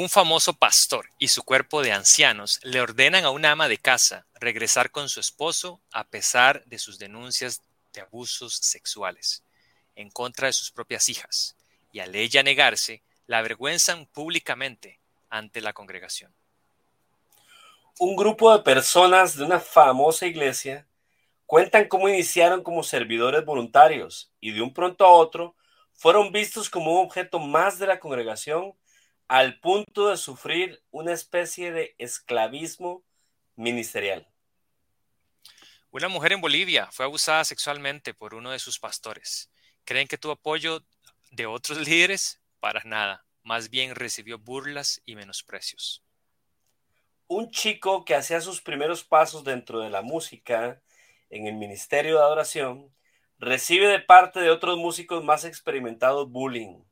Un famoso pastor y su cuerpo de ancianos le ordenan a una ama de casa regresar con su esposo a pesar de sus denuncias de abusos sexuales en contra de sus propias hijas, y al ella negarse, la avergüenzan públicamente ante la congregación. Un grupo de personas de una famosa iglesia cuentan cómo iniciaron como servidores voluntarios y de un pronto a otro fueron vistos como un objeto más de la congregación al punto de sufrir una especie de esclavismo ministerial. Una mujer en Bolivia fue abusada sexualmente por uno de sus pastores. ¿Creen que tuvo apoyo de otros líderes? Para nada. Más bien recibió burlas y menosprecios. Un chico que hacía sus primeros pasos dentro de la música en el ministerio de adoración recibe de parte de otros músicos más experimentados bullying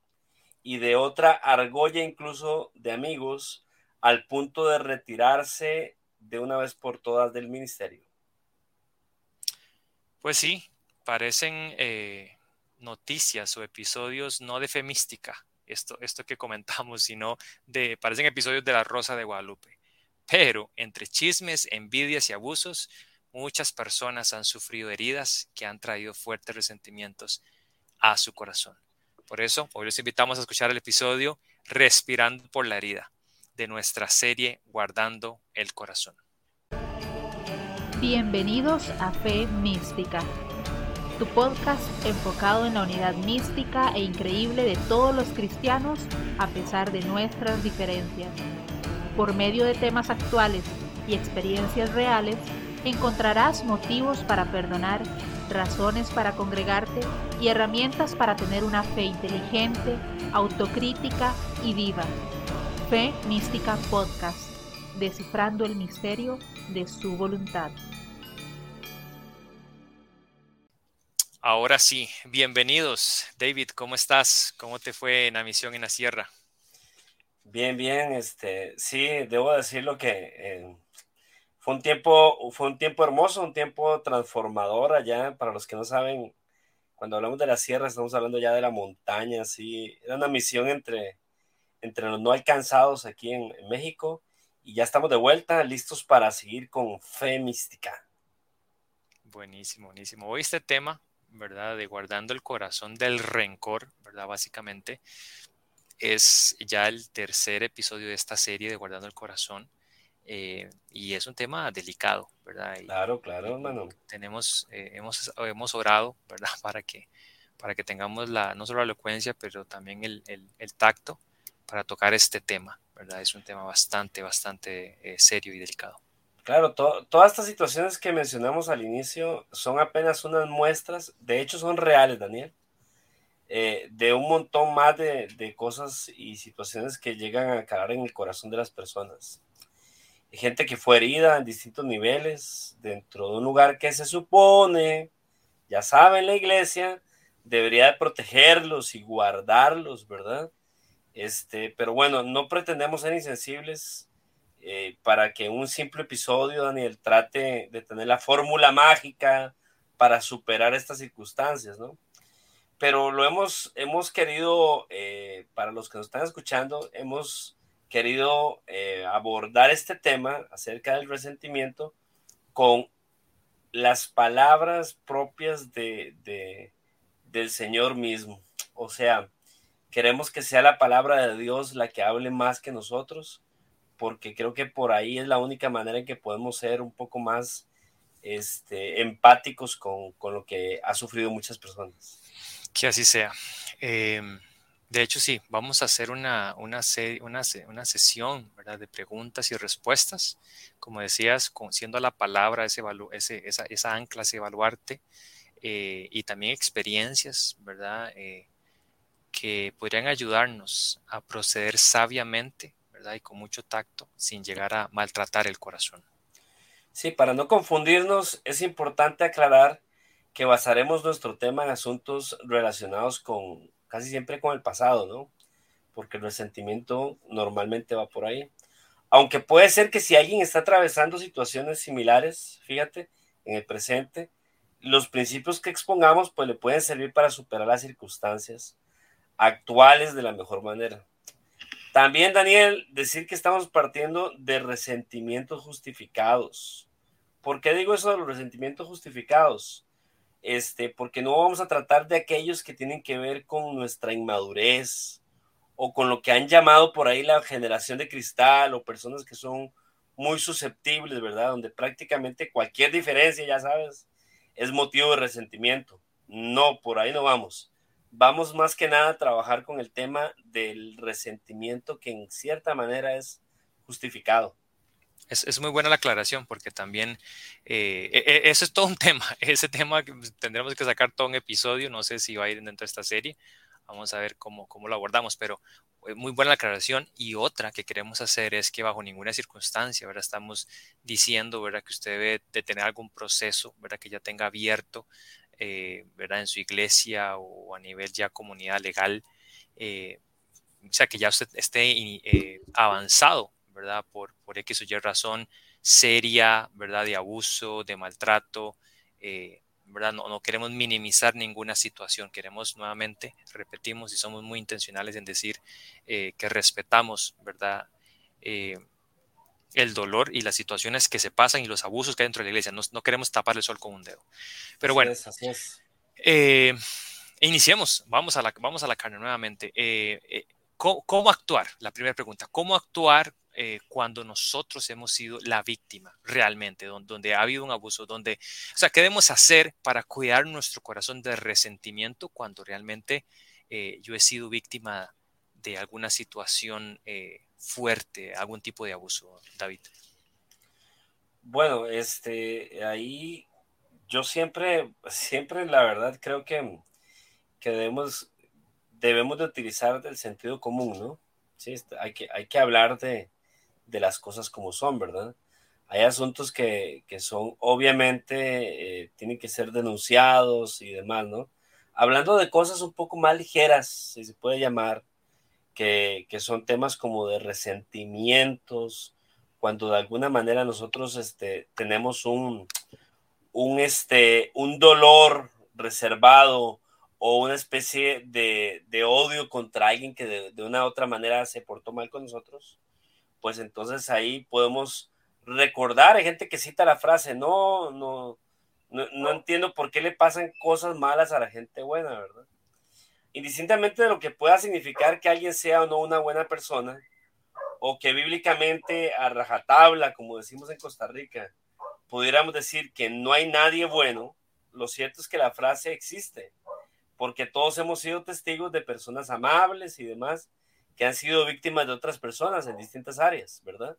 y de otra argolla incluso de amigos al punto de retirarse de una vez por todas del ministerio. Pues sí, parecen eh, noticias o episodios no de femística, esto, esto que comentamos, sino de, parecen episodios de la Rosa de Guadalupe. Pero entre chismes, envidias y abusos, muchas personas han sufrido heridas que han traído fuertes resentimientos a su corazón. Por eso, hoy los invitamos a escuchar el episodio Respirando por la herida de nuestra serie Guardando el Corazón. Bienvenidos a Fe Mística, tu podcast enfocado en la unidad mística e increíble de todos los cristianos a pesar de nuestras diferencias. Por medio de temas actuales y experiencias reales, encontrarás motivos para perdonar razones para congregarte y herramientas para tener una fe inteligente, autocrítica y viva. Fe Mística Podcast, descifrando el misterio de su voluntad. Ahora sí, bienvenidos. David, ¿cómo estás? ¿Cómo te fue en la misión en la sierra? Bien, bien, este, sí, debo decirlo que eh, fue un tiempo, fue un tiempo hermoso, un tiempo transformador allá. Para los que no saben, cuando hablamos de la sierra, estamos hablando ya de la montaña, sí. Era una misión entre, entre los no alcanzados aquí en, México. Y ya estamos de vuelta, listos para seguir con fe mística. Buenísimo, buenísimo. Hoy este tema, ¿verdad? De guardando el corazón del rencor, ¿verdad? Básicamente, es ya el tercer episodio de esta serie de Guardando el Corazón. Eh, y es un tema delicado, ¿verdad? claro, claro, hermano. Tenemos, eh, hemos, hemos orado, ¿verdad? Para que, para que tengamos la, no solo la elocuencia, pero también el, el, tacto para tocar este tema, ¿verdad? Es un tema bastante, bastante eh, serio y delicado. Claro, todas estas situaciones que mencionamos al inicio son apenas unas muestras, de hecho son reales, Daniel, de un montón más de, de, cosas y situaciones que llegan a calar en el corazón de las personas gente que fue herida en distintos niveles dentro de un lugar que se supone, ya saben, la iglesia debería de protegerlos y guardarlos, ¿verdad? Este, pero bueno, no pretendemos ser insensibles eh, para que un simple episodio, Daniel, trate de tener la fórmula mágica para superar estas circunstancias, ¿no? Pero lo hemos, hemos querido, eh, para los que nos están escuchando, hemos querido eh, abordar este tema acerca del resentimiento con las palabras propias de, del Señor mismo. O sea, queremos que sea la palabra de Dios la que hable más que nosotros, porque creo que por ahí es la única manera en que podemos ser un poco más este, empáticos con, con lo que ha sufrido muchas personas. Que así sea. Eh, de hecho, sí, vamos a hacer una, una, una, una sesión ¿verdad? de preguntas y respuestas, como decías, con, siendo la palabra ese, ese, esa, esa ancla, ese evaluarte, eh, y también experiencias, ¿verdad? Eh, que podrían ayudarnos a proceder sabiamente, ¿verdad? Y con mucho tacto, sin llegar a maltratar el corazón. Sí, para no confundirnos, es importante aclarar que basaremos nuestro tema en asuntos relacionados con casi siempre con el pasado, ¿no? Porque el resentimiento normalmente va por ahí. Aunque puede ser que si alguien está atravesando situaciones similares, fíjate, en el presente, los principios que expongamos pues le pueden servir para superar las circunstancias actuales de la mejor manera. También, Daniel, decir que estamos partiendo de resentimientos justificados. ¿Por qué digo eso de los resentimientos justificados? Este, porque no vamos a tratar de aquellos que tienen que ver con nuestra inmadurez o con lo que han llamado por ahí la generación de cristal o personas que son muy susceptibles, ¿verdad? Donde prácticamente cualquier diferencia, ya sabes, es motivo de resentimiento. No, por ahí no vamos vamos más que nada a trabajar con el tema del resentimiento que en cierta manera es justificado. Es, muy buena la aclaración porque también eh, e, e, eso es todo un tema. Ese tema que tendremos que sacar todo un episodio. No sé si va a ir dentro de esta serie. Vamos a ver cómo, cómo lo abordamos, pero eh, muy buena la aclaración. Y otra que queremos hacer es que bajo ninguna circunstancia, ¿verdad? Estamos diciendo, ¿verdad? Que usted debe de tener algún proceso, ¿verdad? Que ya tenga abierto eh, ¿verdad? en su iglesia o a nivel ya comunidad legal, eh, o sea, que ya usted esté eh, avanzado, ¿verdad? Por, por X o Y razón seria, ¿verdad? De abuso, de maltrato, ¿verdad? No, no, queremos minimizar ninguna situación, queremos nuevamente, repetimos y somos muy intencionales en decir que respetamos, ¿verdad? el dolor y las situaciones que se pasan y los abusos que hay dentro de la iglesia. No, queremos tapar el sol con un dedo. Pero bueno, eh, iniciemos. Vamos a, la, vamos a la carne nuevamente. Eh, eh, ¿cómo, actuar? La primera pregunta. ¿Cómo actuar cuando nosotros hemos sido la víctima realmente, donde, ha habido un abuso? Donde, o sea, ¿qué debemos hacer para cuidar nuestro corazón de resentimiento cuando realmente yo he sido víctima de alguna situación fuerte, algún tipo de abuso, David? Bueno, este, ahí yo siempre, siempre la verdad creo que, que debemos, debemos de utilizar el sentido común, ¿no? Sí, este, hay que, hay que hablar de, de las cosas como son, ¿verdad? Hay asuntos que, que son, obviamente, eh, tienen que ser denunciados y demás, ¿no? Hablando de cosas un poco más ligeras, si se puede llamar, que, son temas como de resentimientos, cuando de alguna manera nosotros este, tenemos un, un, este, un dolor reservado o una especie de, odio contra alguien que de, una u otra manera se portó mal con nosotros, pues entonces ahí podemos recordar, hay gente que cita la frase, no, no, no, no entiendo por qué le pasan cosas malas a la gente buena, ¿verdad? indistintamente de lo que pueda significar que alguien sea o no una buena persona, o que bíblicamente a rajatabla, como decimos en Costa Rica, pudiéramos decir que no hay nadie bueno, lo cierto es que la frase existe, porque todos hemos sido testigos de personas amables y demás que han sido víctimas de otras personas en distintas áreas, ¿verdad?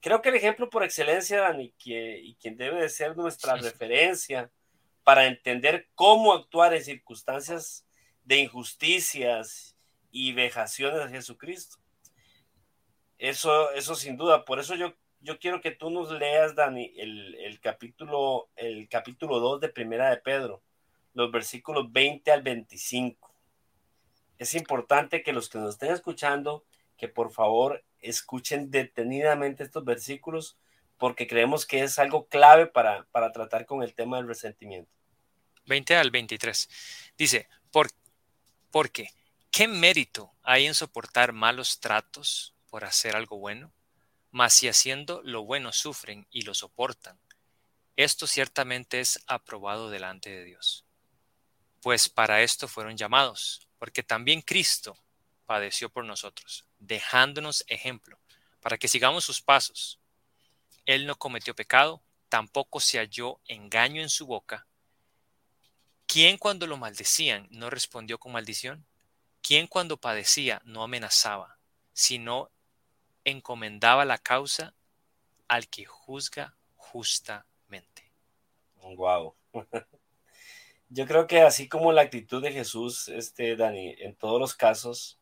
Creo que el ejemplo por excelencia, Dani, y quien debe de ser nuestra referencia para entender cómo actuar en circunstancias de injusticias y vejaciones a Jesucristo. Eso, eso sin duda. Por eso yo, yo quiero que tú nos leas, Dani, el, el capítulo, el capítulo 2 de Primera de Pedro, los versículos 20 al 25. Es importante que los que nos estén escuchando, que por favor escuchen detenidamente estos versículos, porque creemos que es algo clave para, para tratar con el tema del resentimiento. 20 al 23. Dice, por, porque, ¿qué mérito hay en soportar malos tratos por hacer algo bueno? Mas si haciendo lo bueno sufren y lo soportan, esto ciertamente es aprobado delante de Dios. Pues para esto fueron llamados, porque también Cristo padeció por nosotros, dejándonos ejemplo, para que sigamos sus pasos. Él no cometió pecado, tampoco se halló engaño en su boca, ¿Quién cuando lo maldecían no respondió con maldición? ¿Quién cuando padecía no amenazaba, sino encomendaba la causa al que juzga justamente? Wow. Yo creo que así como la actitud de Jesús, este Dani, en todos los casos,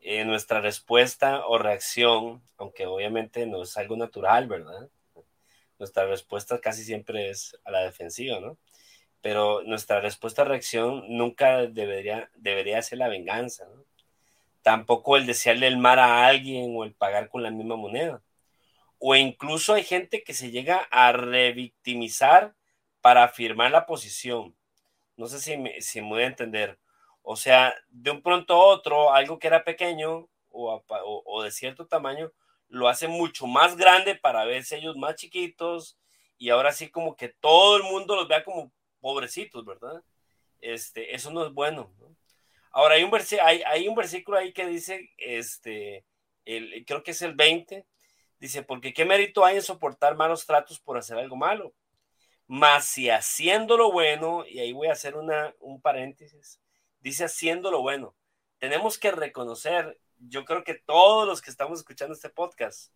eh, nuestra respuesta o reacción, aunque obviamente no es algo natural, ¿verdad? Nuestra respuesta casi siempre es a la defensiva, ¿no? pero nuestra respuesta a reacción nunca debería, debería ser la venganza, ¿no? Tampoco el desearle el mal a alguien o el pagar con la misma moneda. O incluso hay gente que se llega a revictimizar para afirmar la posición. No sé si me, si me voy a entender. O sea, de un pronto a otro, algo que era pequeño o, o, de cierto tamaño, lo hace mucho más grande para verse ellos más chiquitos y ahora sí como que todo el mundo los vea como pobrecitos, ¿verdad? Este, eso no es bueno. Ahora hay un, hay, hay un versículo ahí que dice, este, el, creo que es el 20, dice, porque qué mérito hay en soportar malos tratos por hacer algo malo. Mas si haciendo lo bueno, y ahí voy a hacer una, un paréntesis, dice haciendo lo bueno. Tenemos que reconocer, yo creo que todos los que estamos escuchando este podcast,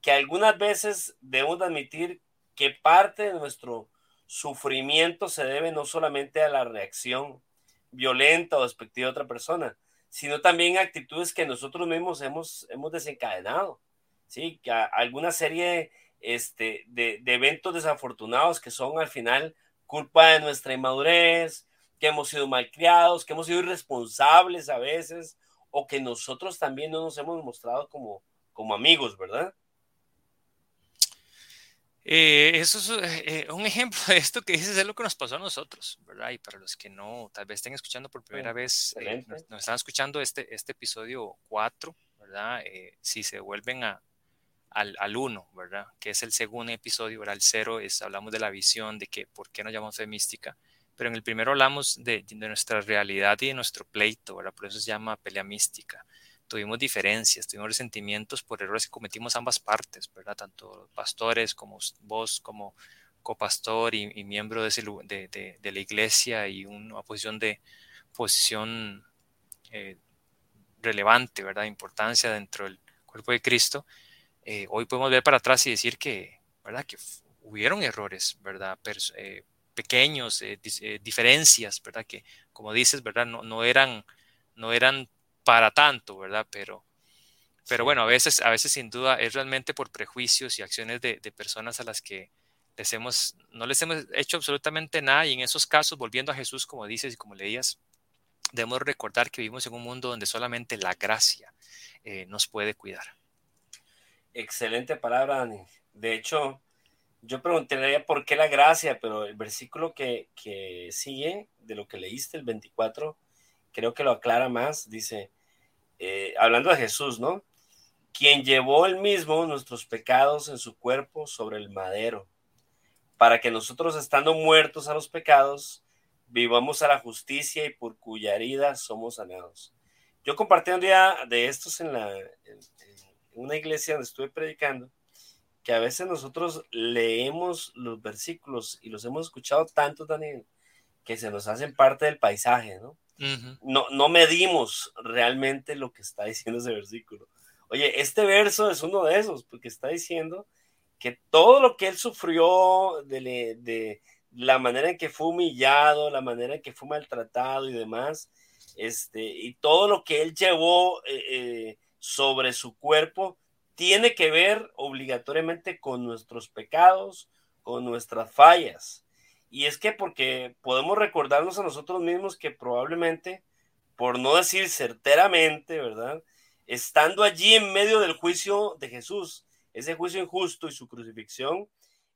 que algunas veces debemos admitir que parte de nuestro sufrimiento se debe no solamente a la reacción violenta o despectiva de otra persona, sino también a actitudes que nosotros mismos hemos, hemos desencadenado. ¿sí? Que alguna serie este, de, de, eventos desafortunados que son al final culpa de nuestra inmadurez, que hemos sido malcriados, que hemos sido irresponsables a veces, o que nosotros también no nos hemos mostrado como, como amigos, ¿verdad? Eh, eso es eh, un ejemplo de esto que dices es lo que nos pasó a nosotros, ¿verdad? Y para los que no, tal vez estén escuchando por primera vez, eh, nos, están escuchando este, este episodio 4, ¿verdad? si se vuelven a, al, al 1, ¿verdad? Que es el segundo episodio, ¿verdad? El 0 es, hablamos de la visión, de que por qué nos llamamos fe mística, pero en el primero hablamos de, de nuestra realidad y de nuestro pleito, ¿verdad? Por eso se llama pelea mística tuvimos diferencias, tuvimos resentimientos por errores que cometimos ambas partes, ¿verdad? Tanto pastores como vos como copastor y, y miembro de, de, de, la iglesia y una posición de posición eh, relevante, ¿verdad? Importancia dentro del cuerpo de Cristo. Eh, hoy podemos ver para atrás y decir que, ¿verdad? Que hubieron errores, ¿verdad? Eh, pequeños, diferencias, ¿verdad? Que, como dices, ¿verdad? No, no eran, no eran para tanto, ¿verdad? Pero, pero bueno, a veces, a veces sin duda es realmente por prejuicios y acciones de, personas a las que les hemos, no les hemos hecho absolutamente nada y en esos casos, volviendo a Jesús, como dices y como leías, debemos recordar que vivimos en un mundo donde solamente la gracia eh, nos puede cuidar. Excelente palabra, Dani. De hecho, yo preguntaría por qué la gracia, pero el versículo que, que sigue de lo que leíste, el 24, creo que lo aclara más, dice, eh, hablando de Jesús, ¿no? Quien llevó él mismo nuestros pecados en su cuerpo sobre el madero, para que nosotros estando muertos a los pecados, vivamos a la justicia y por cuya herida somos sanados. Yo compartí un día de estos en, la, una iglesia donde estuve predicando, que a veces nosotros leemos los versículos y los hemos escuchado tanto, Daniel, que se nos hacen parte del paisaje, ¿no? no, no medimos realmente lo que está diciendo ese versículo. Oye, este verso es uno de esos, porque está diciendo que todo lo que él sufrió de, de la manera en que fue humillado, la manera en que fue maltratado y demás, este, y todo lo que él llevó eh, eh, sobre su cuerpo, tiene que ver obligatoriamente con nuestros pecados, con nuestras fallas. Y es que porque podemos recordarnos a nosotros mismos que probablemente, por no decir certeramente, ¿verdad? Estando allí en medio del juicio de Jesús, ese juicio injusto y su crucifixión,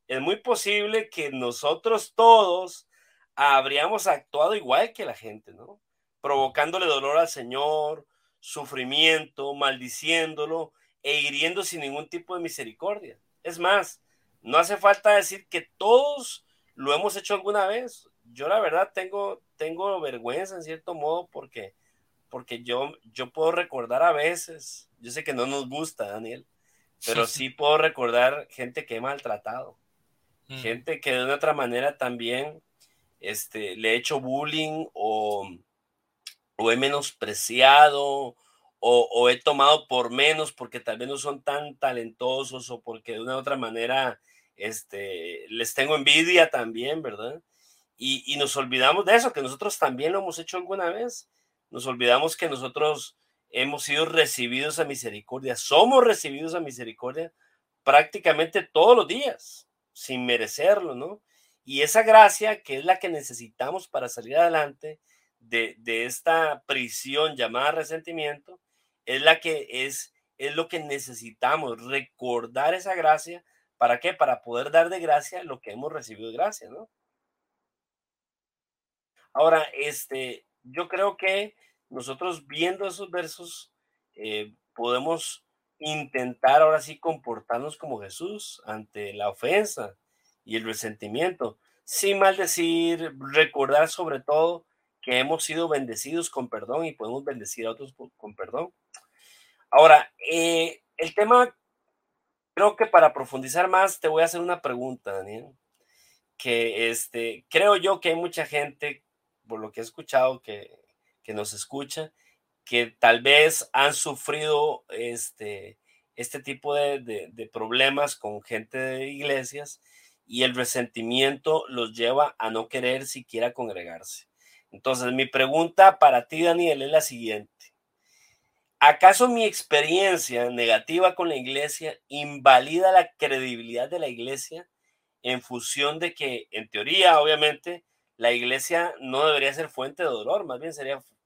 es muy posible que nosotros todos habríamos actuado igual que la gente, ¿no? Provocándole dolor al Señor, sufrimiento, maldiciéndolo e hiriendo sin ningún tipo de misericordia. Es más, no hace falta decir que todos lo hemos hecho alguna vez. Yo la verdad tengo, tengo vergüenza en cierto modo porque, porque yo, yo puedo recordar a veces, yo sé que no nos gusta, Daniel, pero sí puedo recordar gente que he maltratado, mm. gente que de una otra manera también este, le he hecho bullying o, o he menospreciado o, he tomado por menos porque tal vez no son tan talentosos o porque de una u otra manera este, les tengo envidia también, ¿verdad? Y, nos olvidamos de eso, que nosotros también lo hemos hecho alguna vez. Nos olvidamos que nosotros hemos sido recibidos a misericordia, somos recibidos a misericordia prácticamente todos los días, sin merecerlo, ¿no? Y esa gracia, que es la que necesitamos para salir adelante de, de esta prisión llamada resentimiento, es la que es, es lo que necesitamos, recordar esa gracia ¿Para qué? Para poder dar de gracia lo que hemos recibido de gracia, ¿no? Ahora, este, yo creo que nosotros viendo esos versos, eh, podemos intentar ahora sí comportarnos como Jesús ante la ofensa y el resentimiento, sin maldecir, recordar sobre todo que hemos sido bendecidos con perdón y podemos bendecir a otros con perdón. Ahora, eh, el tema, creo que para profundizar más, te voy a hacer una pregunta, Daniel, que este, creo yo que hay mucha gente, por lo que he escuchado, que, que nos escucha, que tal vez han sufrido este, este tipo de, de, problemas con gente de iglesias y el resentimiento los lleva a no querer siquiera congregarse. Entonces, mi pregunta para ti, Daniel, es la siguiente. ¿Acaso mi experiencia negativa con la iglesia invalida la credibilidad de la iglesia en función de que, en teoría, obviamente, la iglesia no debería ser fuente de dolor, más bien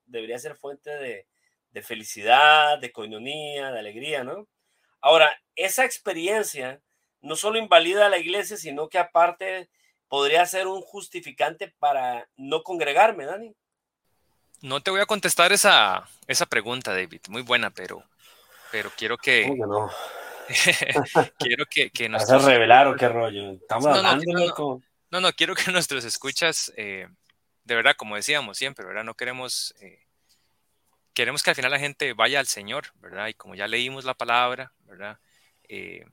debería ser fuente de, de felicidad, de coinonía, de alegría, ¿no? Ahora, esa experiencia no solo invalida a la iglesia, sino que aparte podría ser un justificante para no congregarme, Dani. No te voy a contestar esa, esa pregunta, David. Muy buena, pero, pero quiero que. no? quiero que, que ¿Vas a revelar o qué rollo? Estamos no, hablando, no, no, no, quiero que nuestros escuchas, eh, de verdad, como decíamos siempre, ¿verdad? No queremos eh, queremos que al final la gente vaya al Señor, ¿verdad? Y como ya leímos la palabra, ¿verdad? Eh,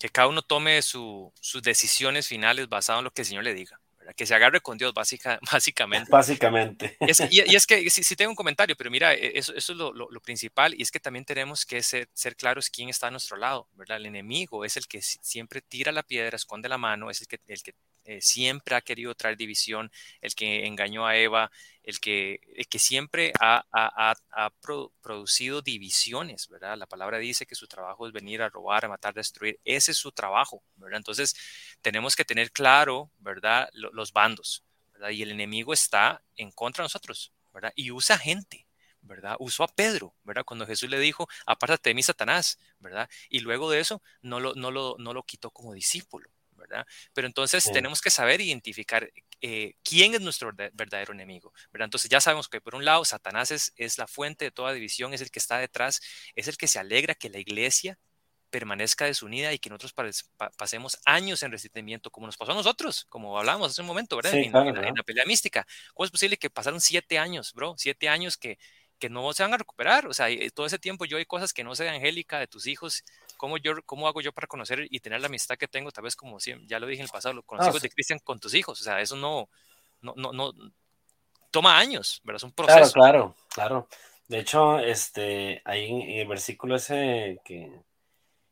que cada uno tome sus decisiones finales basado en lo que el Señor le diga, ¿verdad? Que se agarre con Dios, básica, básicamente. Básicamente. Y es, que si tengo un comentario, pero mira, e, eso, eso es lo, lo, principal, y es que también tenemos que ser, ser claros quién está a nuestro lado, ¿verdad? El enemigo es el que siempre tira la piedra, esconde la mano, es el que, el que eh, siempre ha querido traer división, el que engañó a Eva, el que, que siempre ha, producido divisiones, ¿verdad? La palabra dice que su trabajo es venir a robar, a matar, a destruir. Ese es su trabajo, ¿verdad? Entonces, tenemos que tener claro, ¿verdad? Los, bandos, ¿verdad? Y el enemigo está en contra de nosotros, ¿verdad? Y usa gente, ¿verdad? Usó a Pedro, ¿verdad? Cuando Jesús le dijo, apártate de mí, Satanás, ¿verdad? Y luego de eso no lo, no lo, no lo quitó como discípulo, pero entonces tenemos que saber identificar eh, quién es nuestro verdadero enemigo, ¿verdad? Entonces ya sabemos que por un lado Satanás es, es la fuente de toda división, es el que está detrás, es el que se alegra que la iglesia permanezca desunida y que nosotros pasemos años en resentimiento, como nos pasó a nosotros, como hablábamos hace un momento, ¿verdad? en, la pelea mística. ¿Cómo es posible que pasaron siete años, bro? Siete años que, que no se van a recuperar. O sea, todo ese tiempo yo hay cosas que no sé, Angélica, de tus hijos ¿Cómo, yo, ¿Cómo hago yo para conocer y tener la amistad que tengo, tal vez como ya lo dije en el pasado, con los hijos de Cristian, con tus hijos? O sea, eso no, no, no, no, toma años, ¿verdad? Es un proceso. Claro, claro, claro. De hecho, este, ahí en el versículo ese que,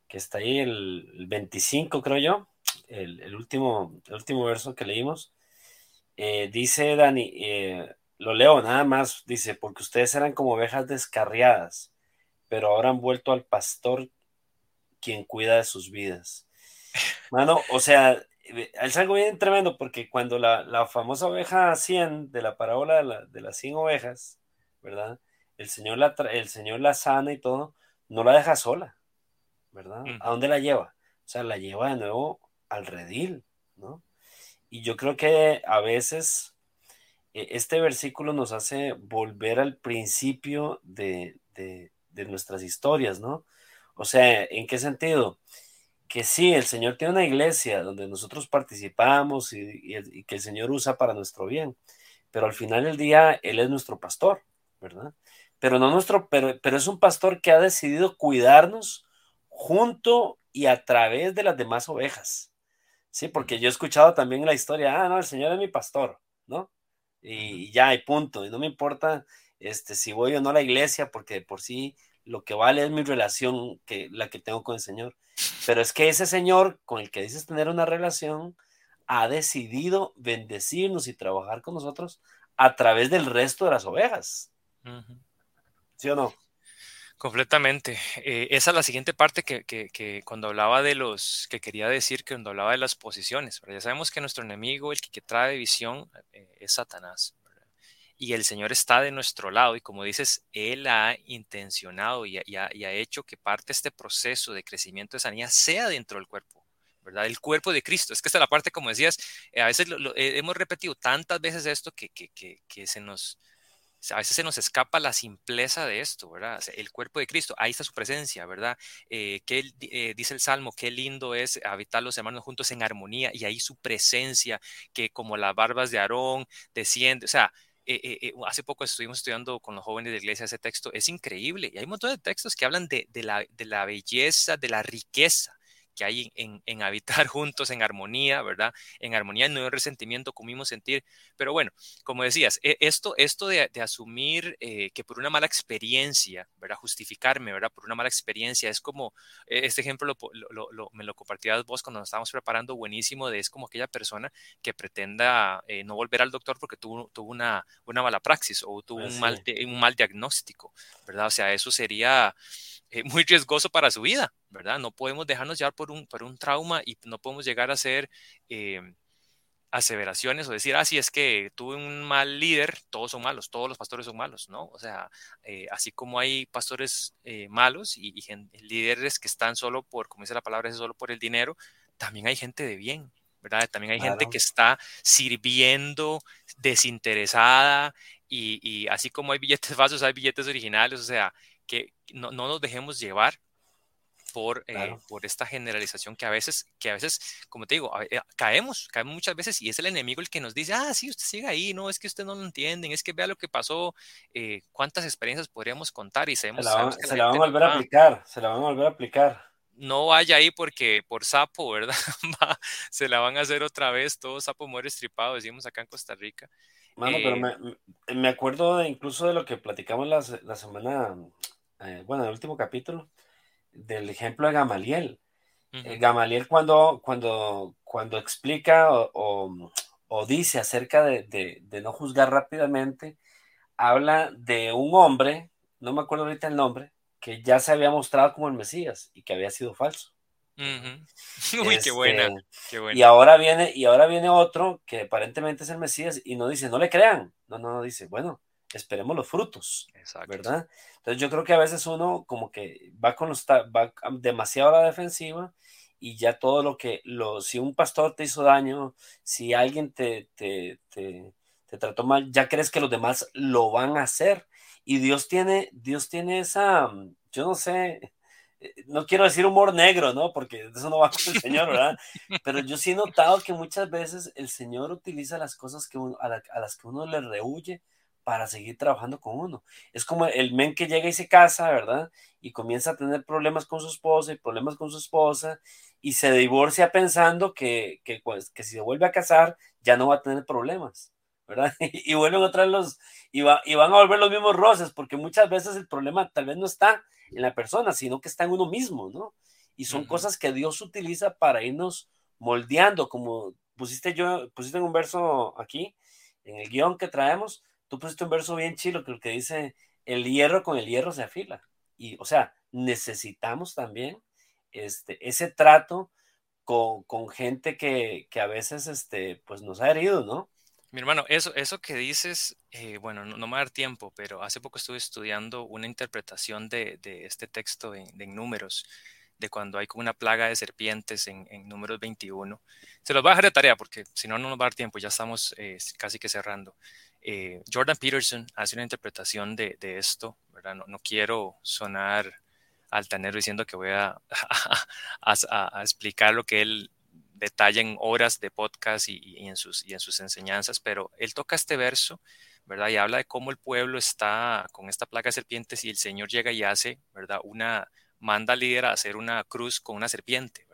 que está ahí, el, 25, creo yo, el, el, último, el último verso que leímos, eh, dice Dani, eh, lo leo nada más, dice, porque ustedes eran como ovejas descarriadas, pero ahora han vuelto al pastor quien cuida de sus vidas. Mano, o sea, es algo bien tremendo porque cuando la, famosa oveja 100 de la parábola de, las 100 ovejas, ¿verdad? El Señor, la el Señor la sana y todo, no la deja sola, ¿verdad? ¿A dónde la lleva? O sea, la lleva de nuevo al redil, ¿no? Y yo creo que a veces e, este versículo nos hace volver al principio de, de nuestras historias, ¿no? O sea, ¿en qué sentido? Que sí, el Señor tiene una iglesia donde nosotros participamos y, que el Señor usa para nuestro bien, pero al final del día Él es nuestro pastor, ¿verdad? Pero no nuestro, pero, pero es un pastor que ha decidido cuidarnos junto y a través de las demás ovejas. Sí, porque yo he escuchado también la historia, ah, no, el Señor es mi pastor, ¿no? Y, ya, hay punto. Y no me importa este, si voy o no a la iglesia, porque por sí lo que vale es mi relación, que, la que tengo con el Señor. Pero es que ese Señor con el que dices tener una relación ha decidido bendecirnos y trabajar con nosotros a través del resto de las ovejas. ¿Sí o no? Completamente. Eh, esa es la siguiente parte que, cuando hablaba de los, que quería decir que cuando hablaba de las posiciones, ya sabemos que nuestro enemigo, el que, trae división, eh, es Satanás y el Señor está de nuestro lado y como dices, Él ha intencionado y, ha, hecho que parte de este proceso de crecimiento de sanidad sea dentro del cuerpo, ¿verdad? El cuerpo de Cristo. Es que esta es la parte, como decías, eh, a veces lo, hemos repetido tantas veces esto que, que, se nos a veces se nos escapa la simpleza de esto, ¿verdad? el cuerpo de Cristo, ahí está su presencia, ¿verdad? Eh, que eh, dice el Salmo, qué lindo es habitar los hermanos juntos en armonía y ahí su presencia, que como las barbas de Aarón desciende, o sea, eh, hace poco estuvimos estudiando con los jóvenes de la iglesia ese texto, es increíble. Y hay un montón de textos que hablan de, la, de la, belleza, de la riqueza que hay en, habitar juntos en armonía, ¿verdad? En armonía, no hay resentimiento, como sentir. Pero bueno, como decías, e, esto, esto de, asumir eh, que por una mala experiencia, ¿verdad? Justificarme, ¿verdad? Por una mala experiencia, es como, e, este ejemplo lo, me lo compartías vos cuando nos estábamos preparando, buenísimo, de es como aquella persona que pretenda eh, no volver al doctor porque tuvo, tuvo una, una mala praxis o tuvo un mal, un mal diagnóstico, ¿verdad? O sea, eso sería eh, muy riesgoso para su vida, ¿verdad? No podemos dejarnos llevar por un, por un trauma y no podemos llegar a hacer eh, aseveraciones o decir, ah, si es que tuve un mal líder, todos son malos, todos los pastores son malos, ¿no? O sea, eh, así como hay pastores malos y, líderes que están solo por, como dice la palabra, solo por el dinero, también hay gente de bien, ¿verdad? También hay gente que está sirviendo desinteresada y, y, así como hay billetes falsos, hay billetes originales, o sea, que no, nos dejemos llevar por, eh, por esta generalización que a veces, que a veces, como te digo, eh, caemos, caemos muchas veces y es el enemigo el que nos dice, ah, sí, usted sigue ahí, no, es que usted no lo entienden, es que vea lo que pasó, eh, cuántas experiencias podríamos contar y sabemos, se la, se la van a volver a aplicar, se la van a volver a aplicar. No vaya ahí porque por sapo, ¿verdad? se la van a hacer otra vez, todo sapo muere estripado, decimos acá en Costa Rica. Mano, pero me, me, acuerdo incluso de lo que platicamos la, la semana eh, bueno, el último capítulo, del ejemplo de Gamaliel. Eh, Gamaliel cuando, cuando, cuando explica o, o, dice acerca de, de, no juzgar rápidamente, habla de un hombre, no me acuerdo ahorita el nombre, que ya se había mostrado como el Mesías y que había sido falso. Uy, qué, buena, este, qué buena. Y ahora viene, y ahora viene otro que aparentemente es el Mesías y no dice, no le crean. No, no, no dice, bueno, esperemos los frutos, ¿verdad? Entonces yo creo que a veces uno como que va con los va demasiado a la defensiva y ya todo lo que lo si un pastor te hizo daño, si alguien te, te, te, te trató mal, ya crees que los demás lo van a hacer y Dios tiene Dios tiene esa yo no sé, eh, no quiero decir humor negro, ¿no? Porque eso no va con el Señor, ¿verdad? Pero yo sí he notado que muchas veces el Señor utiliza las cosas que a, a, las que uno le rehuye para seguir trabajando con uno. Es como el men que llega y se casa, ¿verdad? Y comienza a tener problemas con su esposa y problemas con su esposa y se divorcia pensando que, que, pues, que si se vuelve a casar ya no va a tener problemas, ¿verdad? Y, vuelven otra vez los, y, va, y van a volver los mismos roces, porque muchas veces el problema tal vez no está en la persona, sino que está en uno mismo, ¿no? Y son cosas que Dios utiliza para irnos moldeando, como pusiste yo, pusiste en un verso aquí, en el guion que traemos, tú pusiste un verso bien chilo que, que dice, el hierro con el hierro se afila. Y, o sea, necesitamos también este, ese trato con, con gente que, que, a veces, este, pues nos ha herido, ¿no? Mi hermano, eso, eso que dices, eh, bueno, no, me va a dar tiempo, pero hace poco estuve estudiando una interpretación de, de este texto en, de, números, de cuando hay como una plaga de serpientes en, en, números 21. Se los voy a dejar de tarea porque si no, no nos va a dar tiempo, ya estamos eh, casi que cerrando. Eh, Jordan Peterson hace una interpretación de, esto, ¿verdad? No, quiero sonar altanero diciendo que voy a, a, explicar lo que él detalla en horas de podcast y, en sus, y en sus enseñanzas, pero él toca este verso, ¿verdad? Y habla de cómo el pueblo está con esta plaga de serpientes y el Señor llega y hace, ¿verdad? Una, manda al líder a hacer una cruz con una serpiente,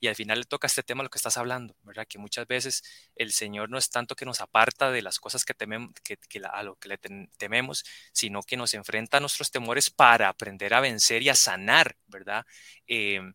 y al final le toca este tema lo que estás hablando, ¿verdad? Que muchas veces el Señor no es tanto que nos aparta de las cosas que, tememos, que, a lo que le tememos, sino que nos enfrenta a nuestros temores para aprender a vencer y a sanar, ¿verdad? Em,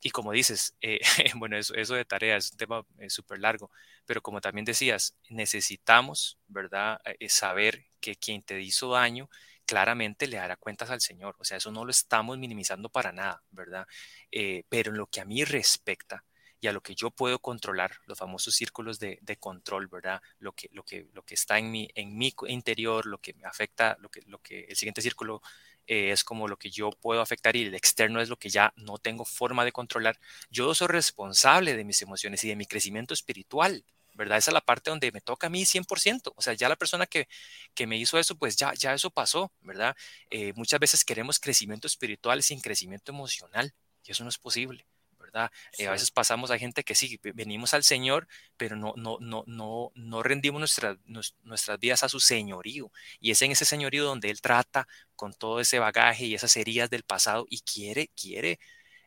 y como dices, eh, bueno, eso, eso, de tarea es un tema eh, súper largo, pero como también decías, necesitamos, ¿verdad? Eh, saber que quien te hizo daño claramente le dará cuentas al Señor. O sea, eso no lo estamos minimizando para nada, ¿verdad? Eh, pero en lo que a mí respecta y a lo que yo puedo controlar, los famosos círculos de, control, ¿verdad? Lo que, lo, que, lo que está en mi, en mi interior, lo que me afecta, lo que, lo que el siguiente círculo eh, es como lo que yo puedo afectar y el externo es lo que ya no tengo forma de controlar. Yo soy responsable de mis emociones y de mi crecimiento espiritual, ¿verdad? Esa es la parte donde me toca a mí 100%. O sea, ya la persona que, que me hizo eso, pues ya, ya eso pasó, ¿verdad? Eh, muchas veces queremos crecimiento espiritual sin crecimiento emocional y eso no es posible. ¿verdad? Eh, a veces pasamos a gente que sí, venimos al Señor, pero no, no, no, no, no rendimos nuestra, nuestras vidas a su señorío. Y es en ese señorío donde Él trata con todo ese bagaje y esas heridas del pasado y quiere, quiere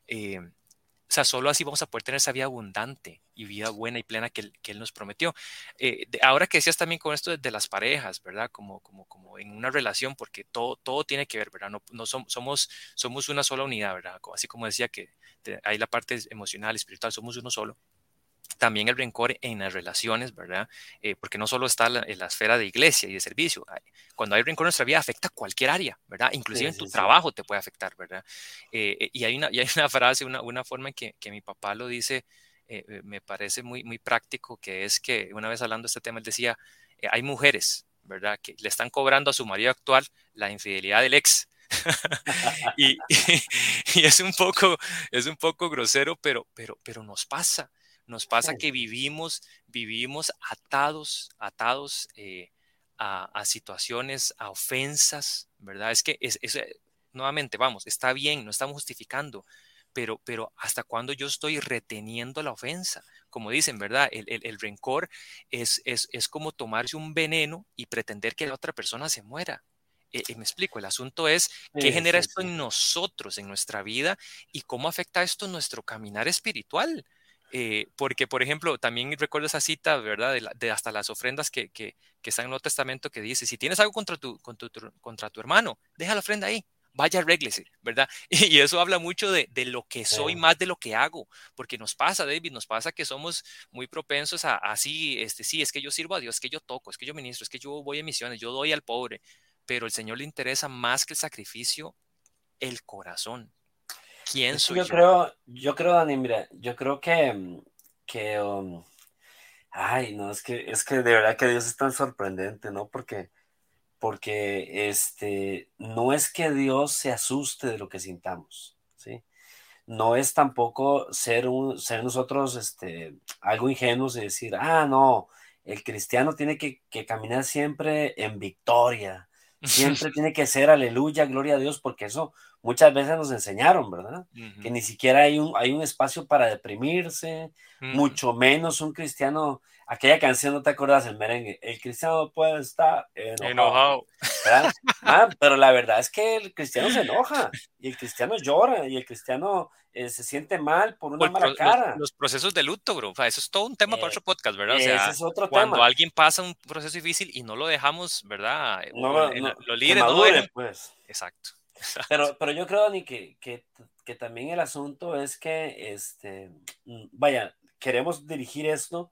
eh, sea, solo así vamos a poder tener esa vida abundante y vida buena y plena que, Él nos prometió. Eh, ahora que decías también con esto de, las parejas, ¿verdad? Como, como, como en una relación, porque todo, todo tiene que ver, ¿verdad? No, no somos, somos una sola unidad, ¿verdad? Así como decía que hay la parte emocional, espiritual, somos uno solo también el rencor en las relaciones, ¿verdad? Eh, porque no solo está en la esfera de iglesia y de servicio. Cuando hay rencor en nuestra vida afecta cualquier área, ¿verdad? Inclusive en tu trabajo te puede afectar, ¿verdad? Eh, eh, y, hay una, y hay una frase, una, una forma en que, que, mi papá lo dice, me parece muy, muy práctico, que es que una vez hablando de este tema, él decía, hay mujeres, ¿verdad? Que le están cobrando a su marido actual la infidelidad del ex. y, y, es un poco es un poco grosero pero pero pero nos pasa nos pasa que vivimos, vivimos atados, atados eh, a, situaciones, a ofensas, ¿verdad? Es que es, eh, nuevamente, vamos, está bien, no estamos justificando, pero, pero ¿hasta cuándo yo estoy reteniendo la ofensa? Como dicen, ¿verdad? El, rencor es, es, es, como tomarse un veneno y pretender que la otra persona se muera. Eh, me explico, el asunto es qué genera esto en nosotros, en nuestra vida, y cómo afecta esto nuestro caminar espiritual. Eh, porque, por ejemplo, también recuerdo esa cita, ¿verdad? De, hasta las ofrendas que, que, que, están en el Nuevo Testamento que dice, si tienes algo contra tu, contra tu, contra tu hermano, deja la ofrenda ahí, vaya, arréglese, ¿verdad? Y, eso habla mucho de, de lo que soy más de lo que hago, porque nos pasa, David, nos pasa que somos muy propensos a así, este, sí, es que yo sirvo a Dios, es que yo toco, es que yo ministro, es que yo voy a misiones, yo doy al pobre, pero el Señor le interesa más que el sacrificio, el corazón. ¿Quién soy yo? Creo, yo creo, Dani, mira, yo creo que, mm, que um, ay, no, es que, es que de verdad que Dios es tan sorprendente, ¿no? Porque, porque este, no es que Dios se asuste de lo que sintamos, ¿sí? No es tampoco ser, un, ser nosotros este, algo ingenuos y decir, ah, no, el cristiano tiene que, que caminar siempre en victoria, siempre tiene que ser aleluya, gloria a Dios, porque eso muchas veces nos enseñaron, ¿verdad? Que ni siquiera hay un, hay un espacio para deprimirse, mucho menos un cristiano, aquella canción, ¿no te acuerdas el merengue? El cristiano puede estar enojado. Ah, pero la verdad es que el cristiano se enoja y el cristiano llora y el cristiano eh, se siente mal por una mala cara. Los, procesos de luto, bro. eso es todo un tema para otro podcast, ¿verdad? O sea, es otro cuando alguien pasa un proceso difícil y no lo dejamos, ¿verdad? No, no, lo líderes no pues. Exacto. Pero, pero yo creo, ni que, que, que, también el asunto es que, este, mm, vaya, queremos dirigir esto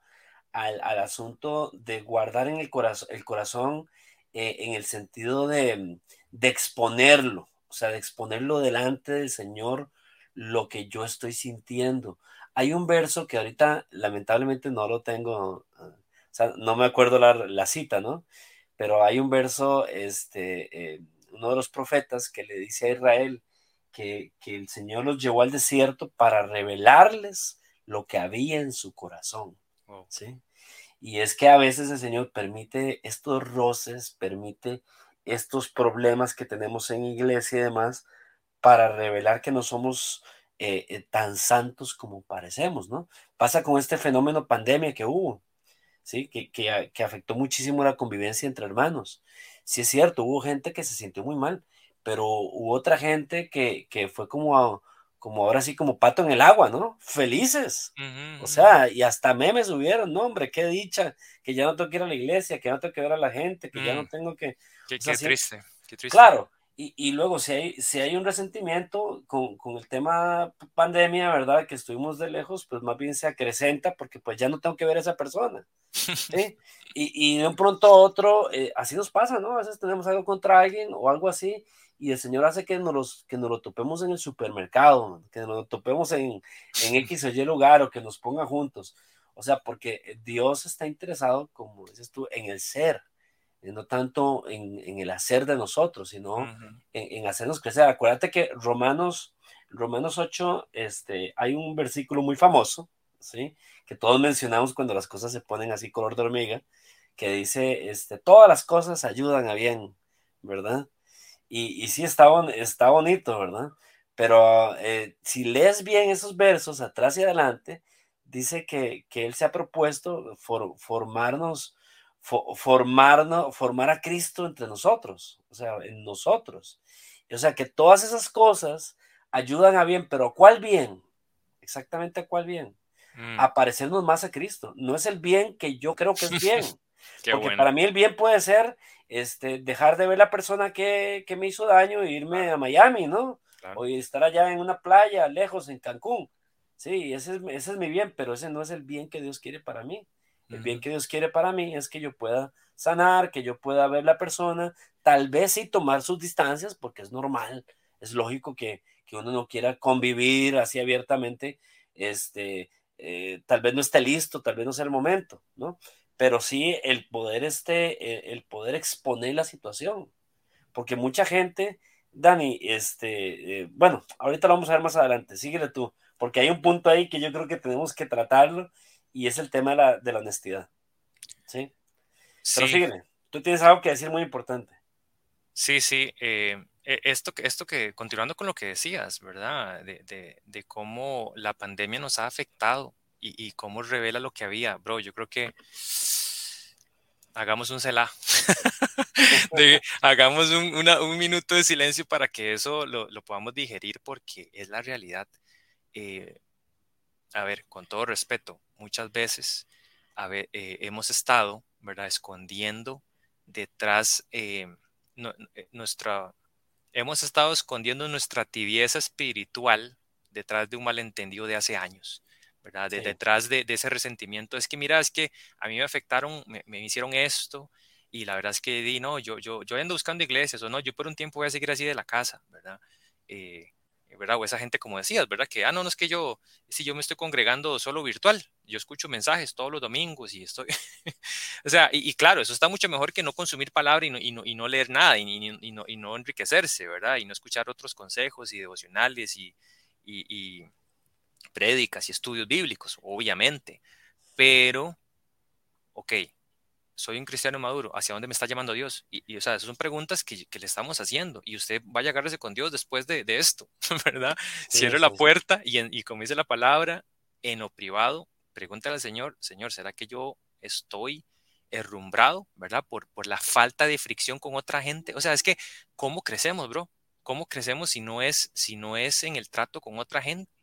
al, al asunto de guardar en el, corazón el corazón eh, en el sentido de, de exponerlo, o sea, de exponerlo delante del Señor lo que yo estoy sintiendo. Hay un verso que ahorita lamentablemente no lo tengo, ah, o sea, no me acuerdo la, la cita, ¿no? Pero hay un verso, este, eh, uno de los profetas que le dice a Israel que, el Señor los llevó al desierto para revelarles lo que había en su corazón. ¿sí? Y es que a veces el Señor permite estos roces, permite estos problemas que tenemos en iglesia y demás para revelar que no somos eh, eh, tan santos como parecemos, ¿no? Pasa con este fenómeno pandemia que hubo, ¿sí? Que, que, que afectó muchísimo la convivencia entre hermanos sí es cierto, hubo gente que se sintió muy mal, pero hubo otra gente que, que fue como, como ahora sí, como pato en el agua, ¿no? Felices. O sea, y hasta memes hubieron, no, hombre, qué dicha, que ya no tengo que ir a la iglesia, que ya no tengo que ver a la gente, que ya no mm. tengo que... Qué, triste, qué triste. Claro, y, y, luego, si hay, si hay un resentimiento con, con, el tema pandemia, ¿verdad? Que estuvimos de lejos, pues más bien se acrecenta porque pues ya no tengo que ver a esa persona. ¿sí? y, y, de un pronto a otro, eh, así nos pasa, ¿no? A veces tenemos algo contra alguien o algo así y el Señor hace que nos, los, que nos lo topemos en el supermercado, que nos lo topemos en, en X o Y lugar o que nos ponga juntos. O sea, porque Dios está interesado, como dices tú, en el ser no tanto en, en, el hacer de nosotros, sino en, en, hacernos crecer. Acuérdate que Romanos, Romanos 8, este, hay un versículo muy famoso, ¿sí? Que todos mencionamos cuando las cosas se ponen así color de hormiga, que dice, este, todas las cosas ayudan a bien, ¿verdad? Y, y sí está, está bonito, ¿verdad? Pero eh, si lees bien esos versos atrás y adelante, dice que, él se ha propuesto formarnos, formarnos, formar a Cristo entre nosotros, o sea, en nosotros. O sea, que todas esas cosas ayudan a bien, pero ¿cuál bien? Exactamente a cuál bien. Mm. Aparecernos más a Cristo. No es el bien que yo creo que es bien. porque para mí el bien puede ser este, dejar de ver la persona que, me hizo daño e irme a Miami, ¿no? O estar allá en una playa, lejos, en Cancún. Sí, ese es, ese es mi bien, pero ese no es el bien que Dios quiere para mí. El bien que Dios quiere para mí es que yo pueda sanar, que yo pueda ver la persona, tal vez sí tomar sus distancias, porque es normal, es lógico que, que uno no quiera convivir así abiertamente, este, eh, tal vez no esté listo, tal vez no sea el momento, ¿no? Pero sí el poder, este, el poder exponer la situación, porque mucha gente, Dani, este, eh, bueno, ahorita lo vamos a ver más adelante, síguele tú, porque hay un punto ahí que yo creo que tenemos que tratarlo y es el tema de la, de la honestidad, ¿sí? Pero síguele, tú tienes algo que decir muy importante. Sí, sí. Eh, e, esto, esto que, continuando con lo que decías, ¿verdad? De, cómo la pandemia nos ha afectado y, cómo revela lo que había, bro, yo creo que hagamos un celá. hagamos un, minuto de silencio para que eso lo, podamos digerir porque es la realidad. Eh, a ver, con todo respeto, muchas veces eh, hemos estado, ¿verdad? Escondiendo detrás eh, nuestra, hemos estado escondiendo nuestra tibieza espiritual detrás de un malentendido de hace años, ¿verdad? Detrás de, ese resentimiento. Es que, mira, es que a mí me afectaron, me, hicieron esto, y la verdad es que di, no, yo, yo, yo ando buscando iglesias, o no, yo por un tiempo voy a seguir así de la casa, ¿verdad? Eh, ¿verdad? O esa gente, como decías, ¿verdad? Que, ah, no, no es que yo, si yo me estoy congregando solo virtual, yo escucho mensajes todos los domingos y estoy, o sea, y, claro, eso está mucho mejor que no consumir palabra y no, y no, y no leer nada y, y, no, y no enriquecerse, ¿verdad? Y no escuchar otros consejos y devocionales y, y prédicas y estudios bíblicos, obviamente, pero, ok, soy un cristiano maduro, ¿hacia dónde me está llamando Dios? Y, o sea, esas son preguntas que, le estamos haciendo y usted vaya a agarrarse con Dios después de, esto, ¿verdad? Cierre la puerta y, y como dice la palabra, en lo privado, pregúntale al Señor, Señor, ¿será que yo estoy herrumbrado, ¿verdad? Por, por la falta de fricción con otra gente. O sea, es que, ¿cómo crecemos, bro? ¿Cómo crecemos si no es, si no es en el trato con otra gente?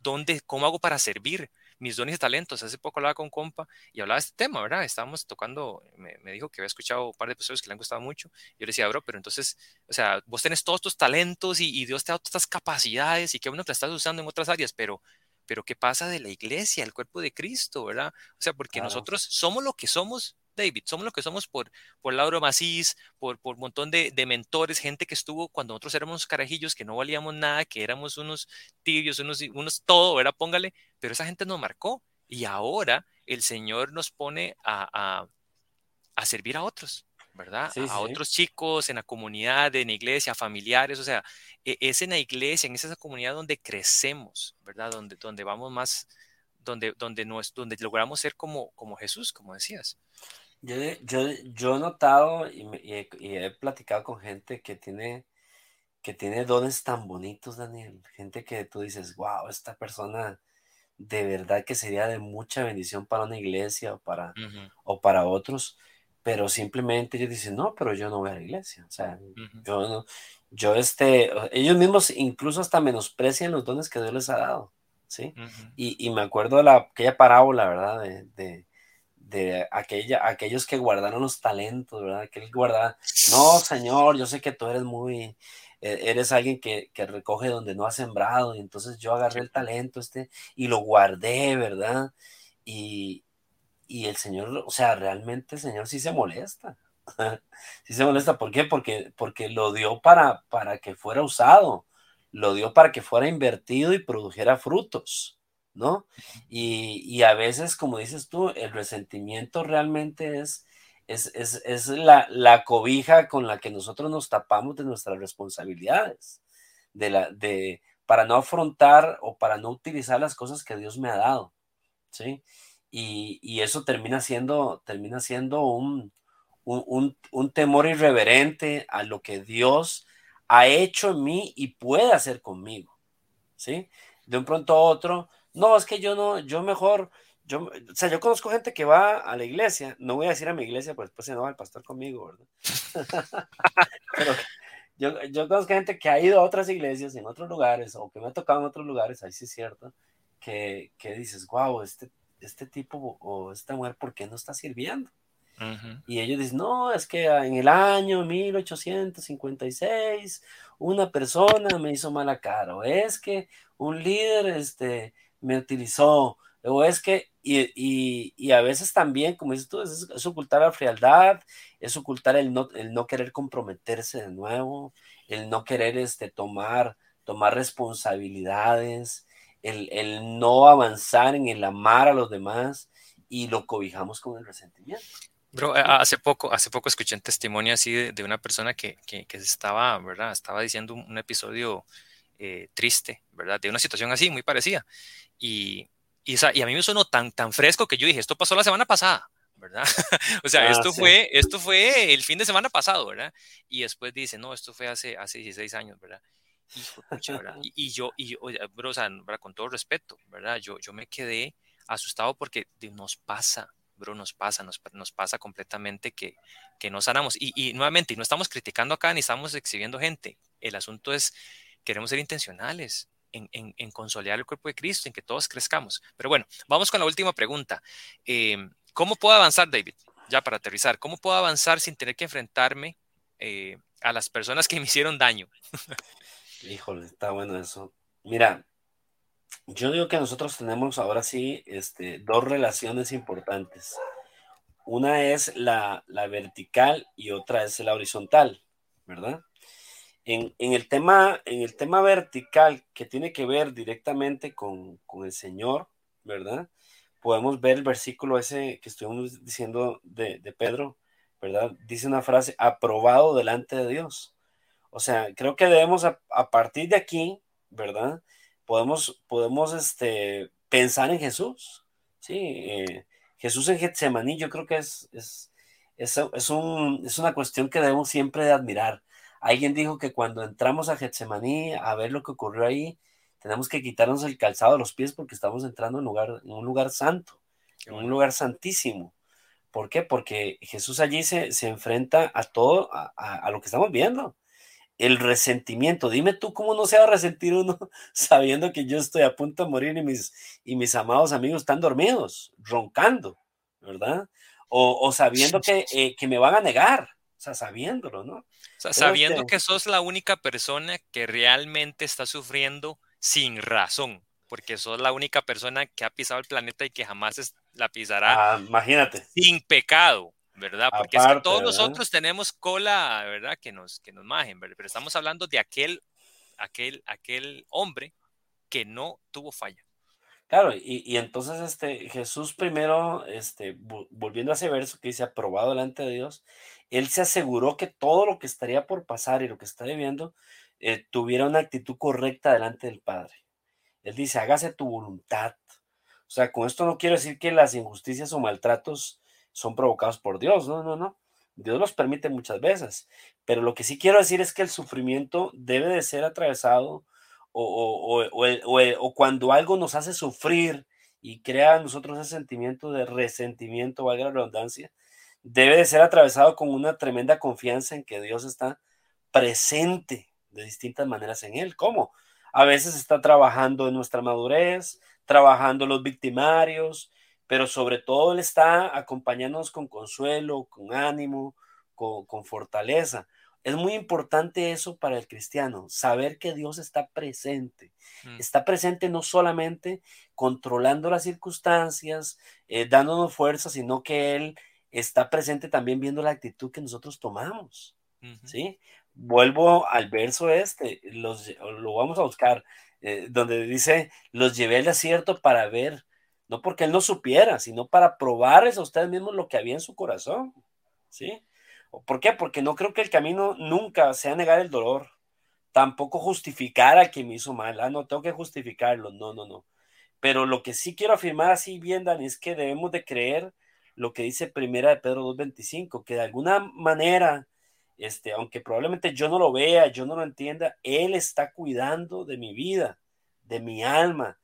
¿Dónde, ¿Cómo hago para servir? mis dones y talentos. Hace poco hablaba con compa y hablaba de este tema, ¿verdad? Estábamos tocando, me, dijo que había escuchado un par de episodios que le han gustado mucho. Yo le decía, bro, pero entonces, o sea, vos tenés todos tus talentos y, Dios te ha dado todas estas capacidades y que uno te estás usando en otras áreas, pero pero ¿qué pasa de la iglesia, el cuerpo de Cristo, verdad? O sea, porque nosotros somos lo que somos David, somos lo que somos por, por Lauro Macís, por, por un montón de, de, mentores, gente que estuvo cuando nosotros éramos carajillos, que no valíamos nada, que éramos unos tibios, unos, unos todo, ¿verdad? Póngale, pero esa gente nos marcó y ahora el Señor nos pone a, a, servir a otros, ¿verdad? a otros chicos en la comunidad, en la iglesia, familiares, o sea, e, es en la iglesia, en esa comunidad donde crecemos, ¿verdad? Donde, donde vamos más, donde, donde, donde logramos ser como, como Jesús, como decías. Yo, yo, yo he notado y, he, platicado con gente que tiene, que tiene dones tan bonitos, Daniel. Gente que tú dices, wow, esta persona de verdad que sería de mucha bendición para una iglesia o para, o para otros, pero simplemente ellos dicen, no, pero yo no voy a la iglesia. O sea, yo no, yo este, ellos mismos incluso hasta menosprecian los dones que Dios les ha dado. ¿Sí? y, y, me acuerdo de la, aquella parábola, ¿verdad? de de aquella, aquellos que guardaron los talentos, ¿verdad? Que él guarda, no, Señor, yo sé que tú eres muy, e-, eres alguien que, que, recoge donde no ha sembrado, y entonces yo agarré el talento este y lo guardé, ¿verdad? Y, y el Señor, o sea, realmente el Señor sí se molesta. sí se molesta, ¿por qué? Porque, porque lo dio para, para que fuera usado, lo dio para que fuera invertido y produjera frutos. ¿no? Y, a veces, como dices tú, el resentimiento realmente es, es, la, cobija con la que nosotros nos tapamos de nuestras responsabilidades, de la, de, para no afrontar o para no utilizar las cosas que Dios me ha dado. ¿sí? Y, eso termina siendo, termina siendo un, un, temor irreverente a lo que Dios ha hecho en mí y puede hacer conmigo, ¿sí? De un pronto a otro, no, es que yo no, yo mejor, yo, o sea, yo conozco gente que va a la iglesia, no voy a decir a mi iglesia, pues después se no va el pastor conmigo, ¿verdad? Pero yo, yo conozco gente que ha ido a otras iglesias en otros lugares o que me ha tocado en otros lugares, ahí sí es cierto, que, que dices, wow, este, este tipo o esta mujer, ¿por qué no está sirviendo? Y ellos dicen, no, es que en el año 1856 una persona me hizo mala cara, o es que un líder este, me utilizó, o es que, y, y, a veces también, como dices tú, es, ocultar la frialdad, es ocultar el no, el no querer comprometerse de nuevo, el no querer este, tomar, tomar responsabilidades, el, el no avanzar en el amar a los demás y lo cobijamos con el resentimiento. Bro, hace poco, hace poco escuché un testimonio así de, una persona que, que, que, estaba, ¿verdad? Estaba diciendo un, episodio eh, triste, ¿verdad? De una situación así, muy parecida. Y, y, y, a mí me sonó tan, tan fresco que yo dije, esto pasó la semana pasada, ¿verdad? o sea, ah, esto, fue, esto fue el fin de semana pasado, ¿verdad? Y después dice, no, esto fue hace, hace 16 años, ¿verdad? Y, yo, y bro, o sea, con todo respeto, ¿verdad? Yo, yo me quedé asustado porque nos pasa, bro, nos pasa, nos, pasa completamente que, no sanamos. Y, y nuevamente, no estamos criticando acá ni estamos exhibiendo gente. El asunto es, queremos ser intencionales. En, en, en, consolidar el cuerpo de Cristo, en que todos crezcamos. Pero bueno, vamos con la última pregunta. Eh, ¿Cómo puedo avanzar, David? Ya para aterrizar, ¿cómo puedo avanzar sin tener que enfrentarme eh, a las personas que me hicieron daño? Híjole, está bueno eso. Mira, yo digo que nosotros tenemos ahora sí este, dos relaciones importantes. Una es la, vertical y otra es la horizontal, ¿verdad? En, el tema, en el tema vertical que tiene que ver directamente con, el Señor, ¿verdad? Podemos ver el versículo ese que estuvimos diciendo de, de Pedro, ¿verdad? Dice una frase, aprobado delante de Dios. O sea, creo que debemos a, partir de aquí, ¿verdad? Podemos, podemos este, pensar en Jesús, ¿sí? Eh, Jesús en Getsemaní yo creo que es, es, es, es, un, es una cuestión que debemos siempre de admirar. Alguien dijo que cuando entramos a Getsemaní a ver lo que ocurrió ahí, tenemos que quitarnos el calzado de los pies porque estamos entrando en, lugar, en un lugar santo, en un lugar santísimo. ¿Por qué? Porque Jesús allí se, se enfrenta a todo, a, a, lo que estamos viendo el resentimiento. Dime tú cómo no se va a resentir uno sabiendo que yo estoy a punto de morir y mis, y mis amados amigos están dormidos, roncando, ¿verdad? O, sabiendo que, eh, que, me van a negar, o sea, sabiéndolo, ¿no? O sea, sabiendo que sos la única persona que realmente está sufriendo sin razón, porque sos la única persona que ha pisado el planeta y que jamás la pisará. Ah, imagínate. Sin pecado. ¿Verdad? Porque es que todos nosotros tenemos cola, ¿verdad? Que nos, que nos majen, ¿verdad? Pero estamos hablando de aquel, aquel, aquel hombre que no tuvo falla. Claro, y, y, entonces este, Jesús primero, este, volviendo a ese verso que dice aprobado delante de Dios, él se aseguró que todo lo que estaría por pasar y lo que está viviendo eh, tuviera una actitud correcta delante del Padre. Él dice, hágase tu voluntad. O sea, con esto no quiero decir que las injusticias o maltratos son provocados por Dios, no, no, no. Dios los permite muchas veces, pero lo que sí quiero decir es que el sufrimiento debe de ser atravesado o, o, cuando algo nos hace sufrir y crea en nosotros ese sentimiento de resentimiento, valga la redundancia, debe de ser atravesado con una tremenda confianza en que Dios está presente de distintas maneras en él. ¿Cómo? A veces está trabajando en nuestra madurez, trabajando los victimarios, pero sobre todo Él está acompañándonos con consuelo, con ánimo, con, fortaleza. Es muy importante eso para el cristiano, saber que Dios está presente. Mm. Está presente no solamente controlando las circunstancias, eh, dándonos fuerza, sino que Él está presente también viendo la actitud que nosotros tomamos. ¿Sí? Vuelvo al verso este, los, lo vamos a buscar, eh, donde dice, los llevé al desierto para ver no porque él no supiera, sino para probarles a ustedes mismos lo que había en su corazón, ¿sí? ¿Por qué? Porque no creo que el camino nunca sea negar el dolor, tampoco justificar a quien me hizo mal, ah, no, tengo que justificarlo, no, no, no, Pero lo que sí quiero afirmar así bien, Dani, es que debemos de creer lo que dice Primera de Pedro 2.25, que de alguna manera, este, aunque probablemente yo no lo vea, yo no lo entienda, Él está cuidando de mi vida, de mi alma,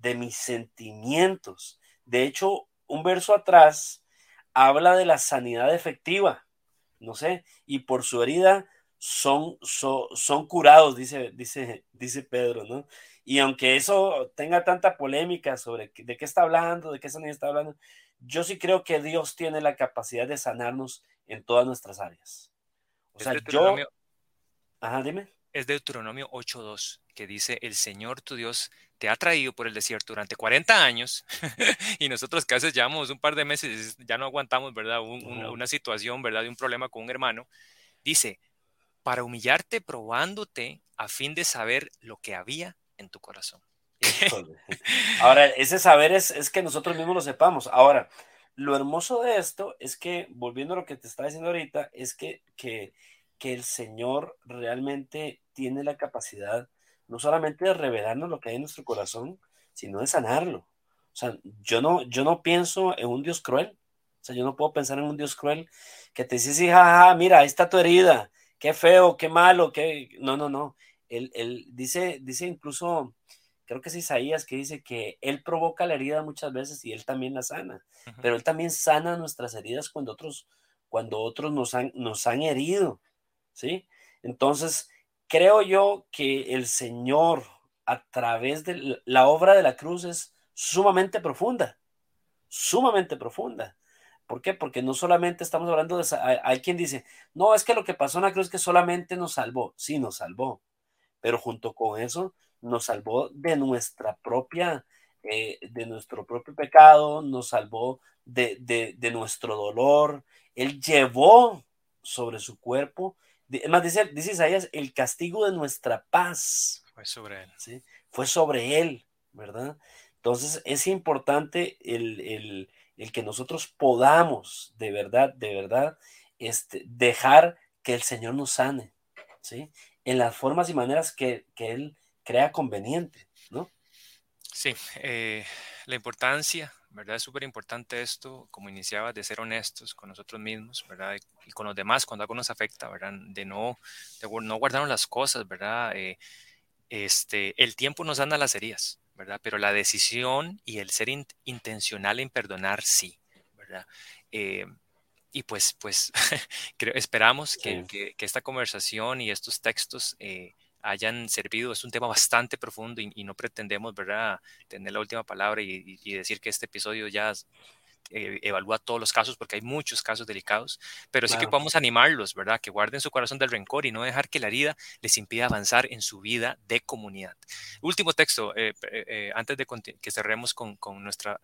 de mis sentimientos. De hecho, un verso atrás habla de la sanidad efectiva, no sé, y por su herida son, son, curados, dice, dice, dice Pedro, ¿no? Y aunque eso tenga tanta polémica sobre de qué está hablando, de qué sanidad está hablando, yo sí creo que Dios tiene la capacidad de sanarnos en todas nuestras áreas. O sea, yo... Ajá, dime. Es Deuteronomio 8.2, que dice, el Señor tu Dios te ha traído por el desierto durante 40 años y nosotros que a veces llevamos un par de meses, ya no aguantamos, ¿verdad? una, situación, ¿verdad? De un problema con un hermano. Dice, para humillarte probándote a fin de saber lo que había en tu corazón. Ahora, ese saber es, es, que nosotros mismos lo sepamos. Ahora, lo hermoso de esto es que, volviendo a lo que te estaba diciendo ahorita, es que, que, que el Señor realmente tiene la capacidad no solamente de revelarnos lo que hay en nuestro corazón, sino de sanarlo. O sea, yo no, yo no pienso en un Dios cruel. O sea, yo no puedo pensar en un Dios cruel que te dice, sí, jaja, mira, ahí está tu herida, qué feo, qué malo, qué... No, no, no. Él, él dice, dice incluso, creo que es Isaías, que dice que Él provoca la herida muchas veces y Él también la sana. Pero Él también sana nuestras heridas cuando otros, cuando otros nos han, nos han herido. ¿Sí? Entonces, creo yo que el Señor, a través de la obra de la cruz, es sumamente profunda, sumamente profunda. ¿Por qué? Porque no solamente estamos hablando de... Hay quien dice, no, es que lo que pasó en la cruz es que solamente nos salvó. Sí, nos salvó. Pero junto con eso, nos salvó de nuestra propia, eh, de nuestro propio pecado, nos salvó de, de, nuestro dolor. Él llevó sobre su cuerpo es más, dice, dice Isaías, el castigo de nuestra paz. Fue sobre él. ¿sí? Fue sobre él, ¿verdad? Entonces es importante el, que nosotros podamos de verdad, de verdad, este, dejar que el Señor nos sane, ¿sí? En las formas y maneras que, Él crea conveniente, ¿no? Sí, eh, la importancia ¿verdad? Es súper importante esto, como iniciaba, de ser honestos con nosotros mismos, ¿verdad? Y con los demás cuando algo nos afecta, ¿verdad? De no, de no guardarnos las cosas, ¿verdad? Eh, este, el tiempo nos anda las heridas, ¿verdad? Pero la decisión y el ser intencional en perdonar, sí, ¿verdad? Eh, y pues, pues esperamos que, que, esta conversación y estos textos eh, hayan servido. Es un tema bastante profundo y, no pretendemos, ¿verdad?, tener la última palabra y, decir que este episodio ya eh, evalúa todos los casos, porque hay muchos casos delicados, pero sí que podemos animarlos, ¿verdad?, que guarden su corazón del rencor y no dejar que la herida les impida avanzar en su vida de comunidad. Último texto, eh, eh, antes de que cerremos con, nuestra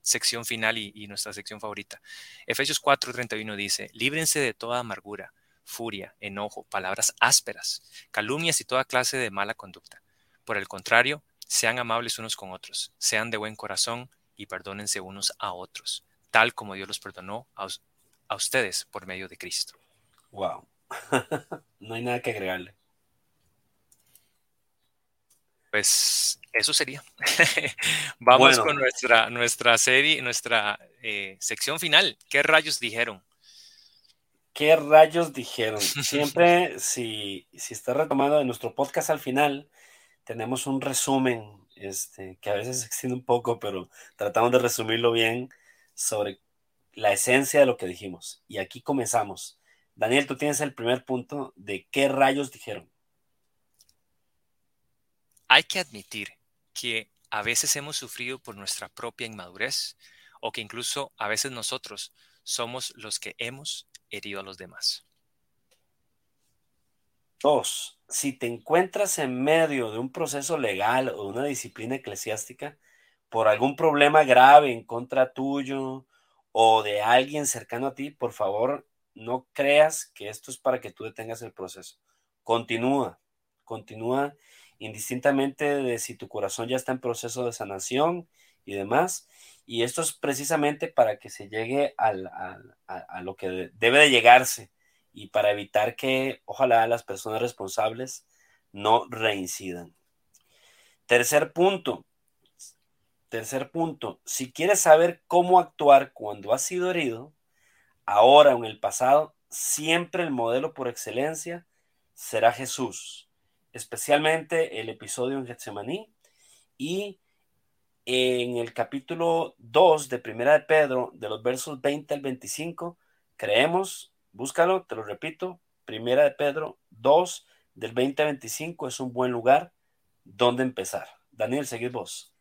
sección final y, y nuestra sección favorita. Efesios 4:31 dice, líbrense de toda amargura furia, enojo, palabras ásperas, calumnias y toda clase de mala conducta. Por el contrario, sean amables unos con otros, sean de buen corazón y perdónense unos a otros, tal como Dios los perdonó a, ustedes por medio de Cristo. Wow. no hay nada que agregarle. Pues eso sería. Vamos con nuestra, nuestra serie, nuestra eh, sección final. ¿Qué rayos dijeron? ¿Qué rayos dijeron? Siempre, si, si está retomando de nuestro podcast al final, tenemos un resumen, este, que a veces se extiende un poco, pero tratamos de resumirlo bien sobre la esencia de lo que dijimos. Y aquí comenzamos. Daniel, tú tienes el primer punto de qué rayos dijeron. Hay que admitir que a veces hemos sufrido por nuestra propia inmadurez o que incluso a veces nosotros somos los que hemos herido a los demás. Dos, si te encuentras en medio de un proceso legal o una disciplina eclesiástica por algún problema grave en contra tuyo o de alguien cercano a ti, por favor, no creas que esto es para que tú detengas el proceso. Continúa, continúa indistintamente de si tu corazón ya está en proceso de sanación y demás. Y esto es precisamente para que se llegue a, lo que debe de llegarse y para evitar que, ojalá, las personas responsables no reincidan. Tercer punto, tercer punto, si quieres saber cómo actuar cuando has sido herido, ahora o en el pasado, siempre el modelo por excelencia será Jesús, especialmente el episodio en Getsemaní y en el capítulo 2 de Primera de Pedro, de los versos 20 al 25, creemos, búscalo, te lo repito, Primera de Pedro 2, del 20 al 25 es un buen lugar donde empezar. Daniel, seguid vos.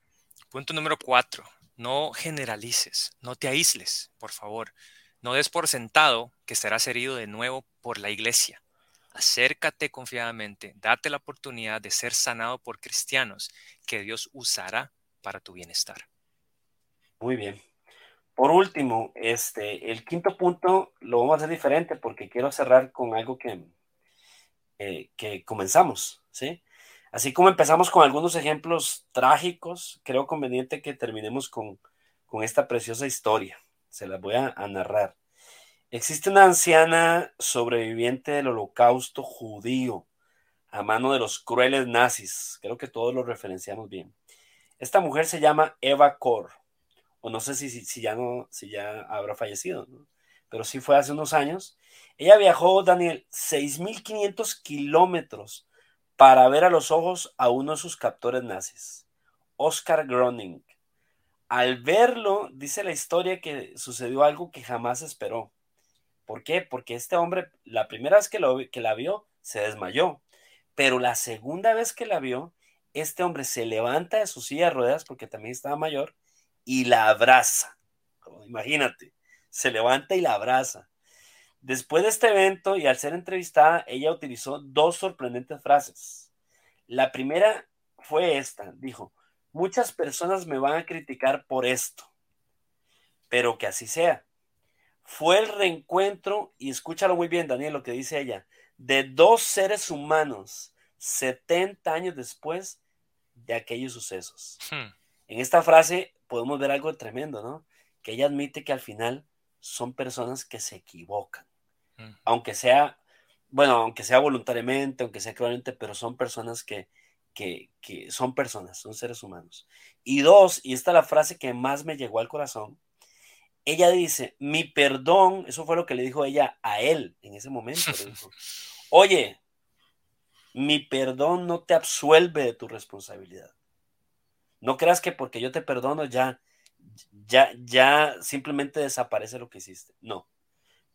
Punto número 4. No generalices, no te aísles, por favor. No des por sentado que serás herido de nuevo por la iglesia. Acércate confiadamente, date la oportunidad de ser sanado por cristianos que Dios usará para tu bienestar. Muy bien. Por último, este, el quinto punto lo vamos a hacer diferente porque quiero cerrar con algo que, eh, que comenzamos, ¿sí? Así como empezamos con algunos ejemplos trágicos, creo conveniente que terminemos con, con esta preciosa historia. Se las voy a, a narrar. Existe una anciana sobreviviente del holocausto judío a mano de los crueles nazis. Creo que todos lo referenciamos bien. Esta mujer se llama Eva Kor, o no sé si, si, ya, no, si ya habrá fallecido, pero sí fue hace unos años. Ella viajó, Daniel, 6.500 kilómetros para ver a los ojos a uno de sus captores nazis, Oscar Groning. Al verlo, dice la historia que sucedió algo que jamás esperó. ¿Por qué? Porque este hombre, la primera vez que, lo, que la vio, se desmayó. Pero la segunda vez que la vio, este hombre se levanta de su silla de ruedas, porque también estaba mayor, y la abraza. Imagínate, se levanta y la abraza. Después de este evento y al ser entrevistada, ella utilizó dos sorprendentes frases. La primera fue esta, dijo, muchas personas me van a criticar por esto, pero que así sea. Fue el reencuentro, y escúchalo muy bien, Daniel, lo que dice ella, de dos seres humanos 70 años después de aquellos sucesos. Hmm. En esta frase podemos ver algo tremendo, ¿no? Que ella admite que al final son personas que se equivocan, hmm. aunque sea, bueno, aunque sea voluntariamente, aunque sea claramente, pero son personas que, que, que son personas, son seres humanos. Y dos, y esta es la frase que más me llegó al corazón, ella dice, mi perdón, eso fue lo que le dijo ella a él en ese momento. Oye, mi perdón no te absuelve de tu responsabilidad. No creas que porque yo te perdono ya, ya, ya simplemente desaparece lo que hiciste. No.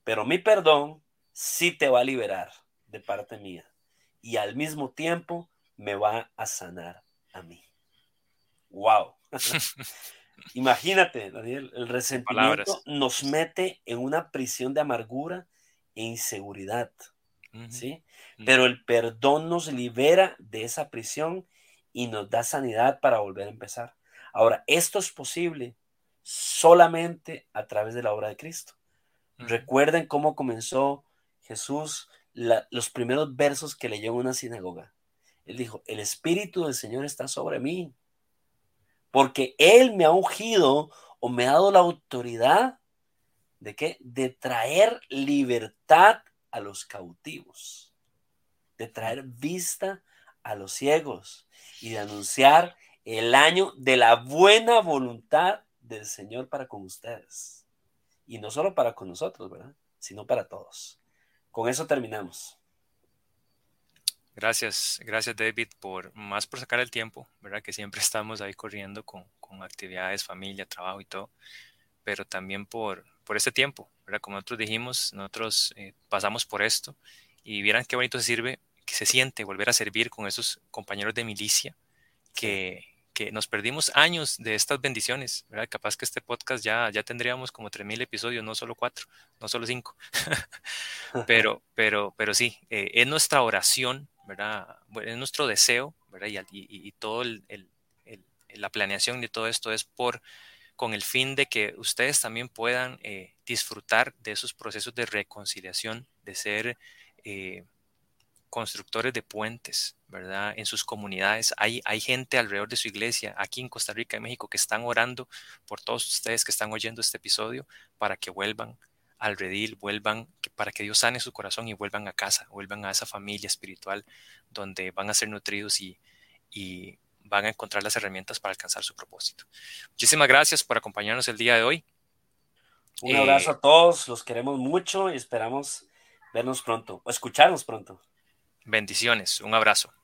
Pero mi perdón sí te va a liberar de parte mía. Y al mismo tiempo me va a sanar a mí. ¡Wow! Imagínate, Daniel, el resentimiento nos mete en una prisión de amargura e inseguridad. ¿Sí? Pero el perdón nos libera de esa prisión y nos da sanidad para volver a empezar. Ahora, esto es posible solamente a través de la obra de Cristo. Recuerden cómo comenzó Jesús los primeros versos que leyó en una sinagoga. Él dijo, el Espíritu del Señor está sobre mí, porque Él me ha ungido o me ha dado la autoridad de qué? De traer libertad a los cautivos, de traer vista a los ciegos y de anunciar el año de la buena voluntad del Señor para con ustedes. Y no solo para con nosotros, ¿verdad? Sino para todos. Con eso terminamos. Gracias, gracias David por más por sacar el tiempo, ¿verdad? Que siempre estamos ahí corriendo con, con actividades, familia, trabajo y todo, pero también por, por este tiempo, ¿verdad? Como nosotros dijimos, nosotros eh, pasamos por esto y vieran qué bonito se sirve, que se siente volver a servir con esos compañeros de milicia que, que nos perdimos años de estas bendiciones, ¿verdad? Capaz que este podcast ya, ya tendríamos como 3.000 episodios, no solo 4, no solo 5. pero, pero, pero sí, eh, es nuestra oración, ¿verdad? es nuestro deseo, ¿verdad? Y, y, todo el, el, la planeación de todo esto es por con el fin de que ustedes también puedan eh, disfrutar de esos procesos de reconciliación, de ser eh, constructores de puentes, ¿verdad? En sus comunidades. Hay, hay gente alrededor de su iglesia, aquí en Costa Rica y México, que están orando por todos ustedes que están oyendo este episodio para que vuelvan al redil, vuelvan, para que Dios sane su corazón y vuelvan a casa, vuelvan a esa familia espiritual donde van a ser nutridos y, y van a encontrar las herramientas para alcanzar su propósito. Muchísimas gracias por acompañarnos el día de hoy. Un abrazo a todos, los queremos mucho y esperamos vernos pronto o escucharnos pronto. Bendiciones, un abrazo.